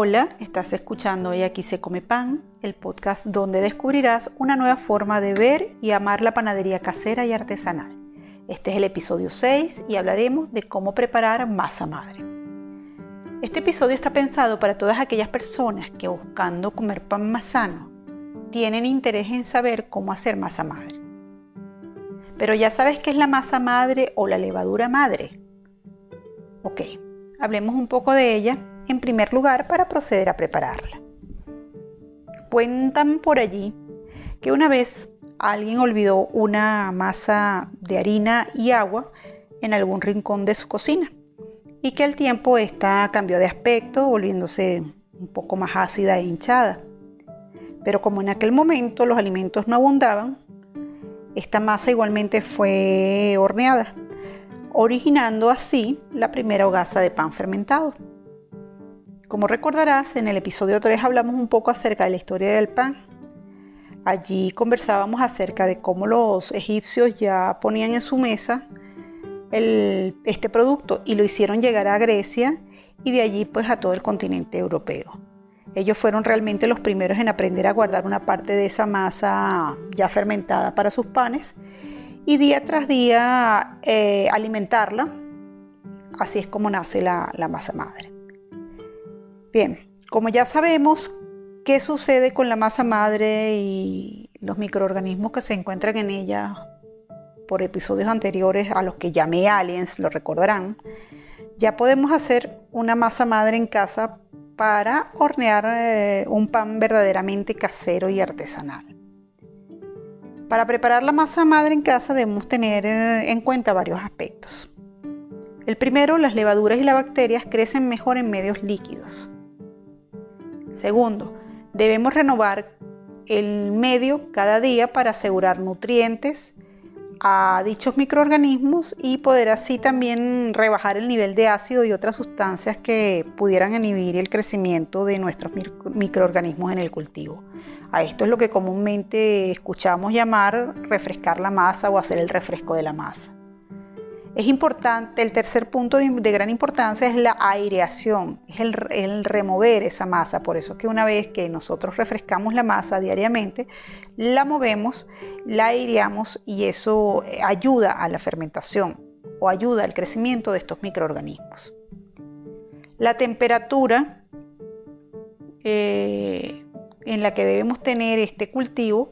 Hola, estás escuchando Y aquí se come pan, el podcast donde descubrirás una nueva forma de ver y amar la panadería casera y artesanal. Este es el episodio 6 y hablaremos de cómo preparar masa madre. Este episodio está pensado para todas aquellas personas que buscando comer pan más sano tienen interés en saber cómo hacer masa madre. Pero ya sabes qué es la masa madre o la levadura madre. Ok, hablemos un poco de ella en primer lugar para proceder a prepararla. Cuentan por allí que una vez alguien olvidó una masa de harina y agua en algún rincón de su cocina y que al tiempo esta cambió de aspecto volviéndose un poco más ácida e hinchada. Pero como en aquel momento los alimentos no abundaban, esta masa igualmente fue horneada, originando así la primera hogaza de pan fermentado. Como recordarás, en el episodio 3 hablamos un poco acerca de la historia del pan. Allí conversábamos acerca de cómo los egipcios ya ponían en su mesa este producto y lo hicieron llegar a Grecia y de allí pues a todo el continente europeo. Ellos fueron realmente los primeros en aprender a guardar una parte de esa masa ya fermentada para sus panes y día tras día eh, alimentarla. Así es como nace la masa madre. Bien, como ya sabemos qué sucede con la masa madre y los microorganismos que se encuentran en ella por episodios anteriores a los que llamé aliens, lo recordarán, ya podemos hacer una masa madre en casa para hornear eh, un pan verdaderamente casero y artesanal. Para preparar la masa madre en casa debemos tener eh, en cuenta varios aspectos. El primero, las levaduras y las bacterias crecen mejor en medios líquidos. Segundo, debemos renovar el medio cada día para asegurar nutrientes a dichos microorganismos y poder así también rebajar el nivel de ácido y otras sustancias que pudieran inhibir el crecimiento de nuestros microorganismos en el cultivo. A esto es lo que comúnmente escuchamos llamar refrescar la masa o hacer el refresco de la masa. Es importante, el tercer punto de, gran importancia es la aireación, es el, remover esa masa. Por eso que una vez que nosotros refrescamos la masa diariamente, la movemos, la aireamos y eso eh, ayuda a la fermentación o ayuda al crecimiento de estos microorganismos. La temperatura eh, en la que debemos tener este cultivo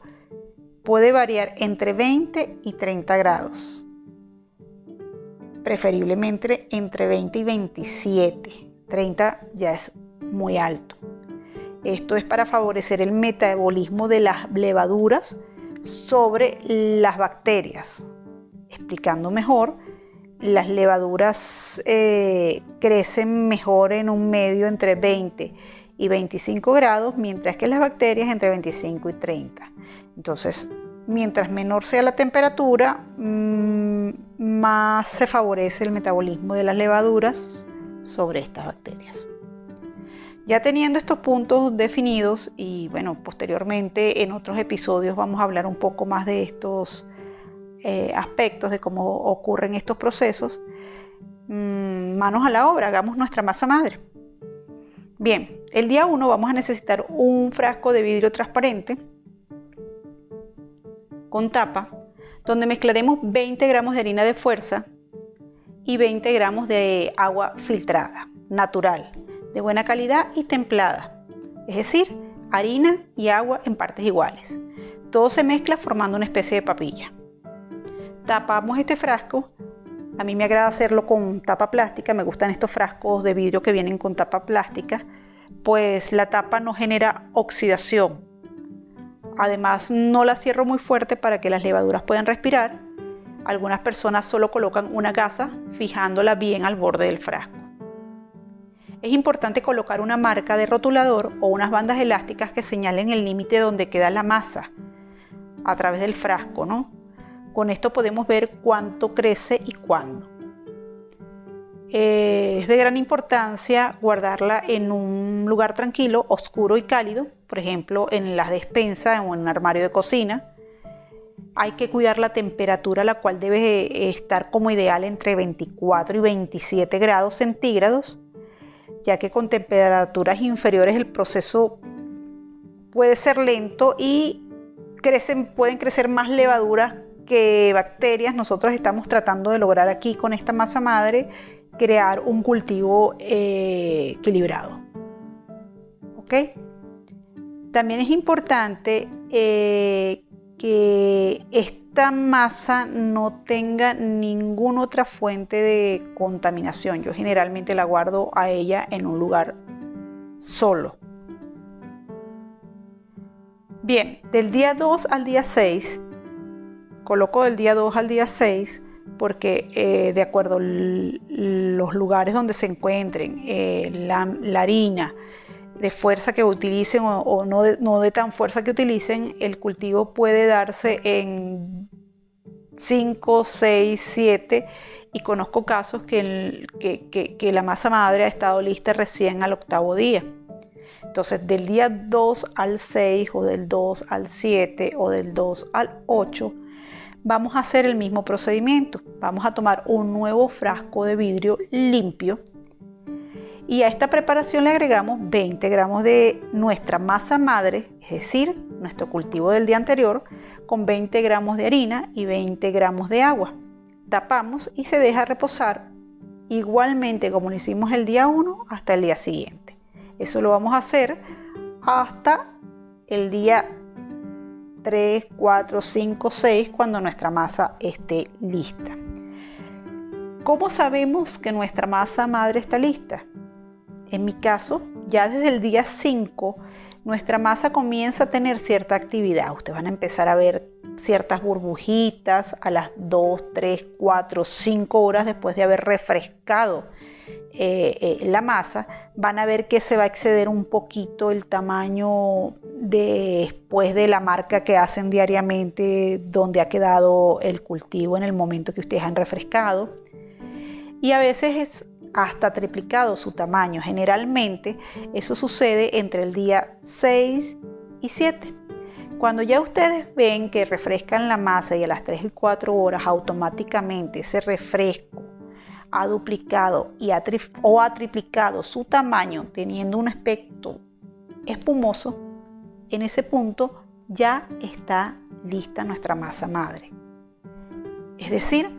puede variar entre 20 y 30 grados preferiblemente entre 20 y 27. 30 ya es muy alto. Esto es para favorecer el metabolismo de las levaduras sobre las bacterias. Explicando mejor, las levaduras eh, crecen mejor en un medio entre 20 y 25 grados, mientras que las bacterias entre 25 y 30. Entonces, mientras menor sea la temperatura, más se favorece el metabolismo de las levaduras sobre estas bacterias. Ya teniendo estos puntos definidos y bueno, posteriormente en otros episodios vamos a hablar un poco más de estos eh, aspectos, de cómo ocurren estos procesos, mm, manos a la obra, hagamos nuestra masa madre. Bien, el día 1 vamos a necesitar un frasco de vidrio transparente, con tapa, donde mezclaremos 20 gramos de harina de fuerza y 20 gramos de agua filtrada, natural, de buena calidad y templada, es decir, harina y agua en partes iguales. Todo se mezcla formando una especie de papilla. Tapamos este frasco. A mí me agrada hacerlo con tapa plástica, me gustan estos frascos de vidrio que vienen con tapa plástica, pues la tapa no genera oxidación, Además, no la cierro muy fuerte para que las levaduras puedan respirar. Algunas personas solo colocan una gasa fijándola bien al borde del frasco. Es importante colocar una marca de rotulador o unas bandas elásticas que señalen el límite donde queda la masa a través del frasco, ¿no? Con esto podemos ver cuánto crece y cuándo. Eh, es de gran importancia guardarla en un lugar tranquilo, oscuro y cálido, por ejemplo en la despensa o en un armario de cocina. Hay que cuidar la temperatura, la cual debe estar como ideal entre 24 y 27 grados centígrados, ya que con temperaturas inferiores el proceso puede ser lento y pueden crecer más levaduras que bacterias. Nosotros estamos tratando de lograr aquí con esta masa madre crear un cultivo eh, equilibrado. ¿Ok? También es importante eh, que esta masa no tenga ninguna otra fuente de contaminación. Yo generalmente la guardo a ella en un lugar solo. Bien, del día 2 al día 6, coloco del día 2 al día 6 porque eh, de acuerdo los lugares donde se encuentren, eh, la, harina de fuerza que utilicen o, no, de, no, de, tan fuerza que utilicen, el cultivo puede darse en 5, 6, 7 y conozco casos que, que la masa madre ha estado lista recién al octavo día. Entonces, del día 2 al 6 o del 2 al 7 o del 2 al 8, vamos a hacer el mismo procedimiento. Vamos a tomar un nuevo frasco de vidrio limpio y a esta preparación le agregamos 20 gramos de nuestra masa madre, es decir, nuestro cultivo del día anterior, con 20 gramos de harina y 20 gramos de agua. Tapamos y se deja reposar igualmente como lo hicimos el día 1 hasta el día siguiente. Eso lo vamos a hacer hasta el día 3, 4, 5, 6 cuando nuestra masa esté lista. ¿Cómo sabemos que nuestra masa madre está lista? En mi caso, ya desde el día 5, nuestra masa comienza a tener cierta actividad. Ustedes van a empezar a ver ciertas burbujitas a las 2, 3, 4, 5 horas después de haber refrescado eh, eh, la masa. Van a ver que se va a exceder un poquito el tamaño después de la marca que hacen diariamente donde ha quedado el cultivo en el momento que ustedes han refrescado. Y a veces es hasta triplicado su tamaño. Generalmente eso sucede entre el día 6 y 7. Cuando ya ustedes ven que refrescan la masa y a las 3 y 4 horas automáticamente ese refresco ha duplicado y o ha triplicado su tamaño teniendo un aspecto espumoso, en ese punto ya está lista nuestra masa madre. Es decir,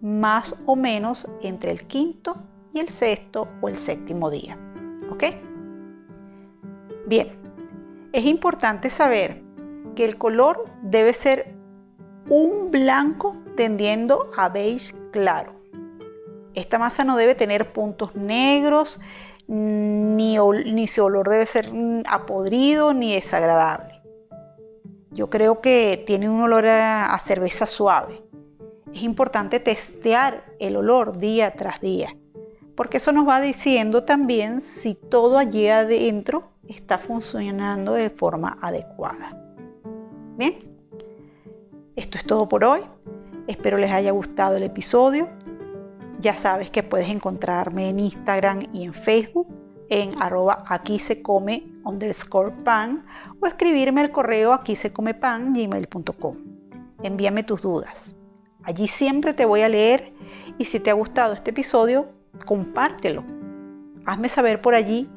más o menos entre el quinto y el sexto o el séptimo día. ¿Ok? Bien, es importante saber que el color debe ser un blanco tendiendo a beige claro. Esta masa no debe tener puntos negros, ni, ni su olor debe ser apodrido ni desagradable. Yo creo que tiene un olor a cerveza suave. Es importante testear el olor día tras día porque eso nos va diciendo también si todo allí adentro está funcionando de forma adecuada. Bien, esto es todo por hoy. Espero les haya gustado el episodio. Ya sabes que puedes encontrarme en Instagram y en Facebook en arroba aquí se come underscore pan o escribirme al correo aquí se come pan. Envíame tus dudas. Allí siempre te voy a leer y si te ha gustado este episodio, compártelo. Hazme saber por allí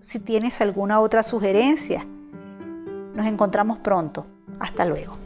si tienes alguna otra sugerencia. Nos encontramos pronto. Hasta luego.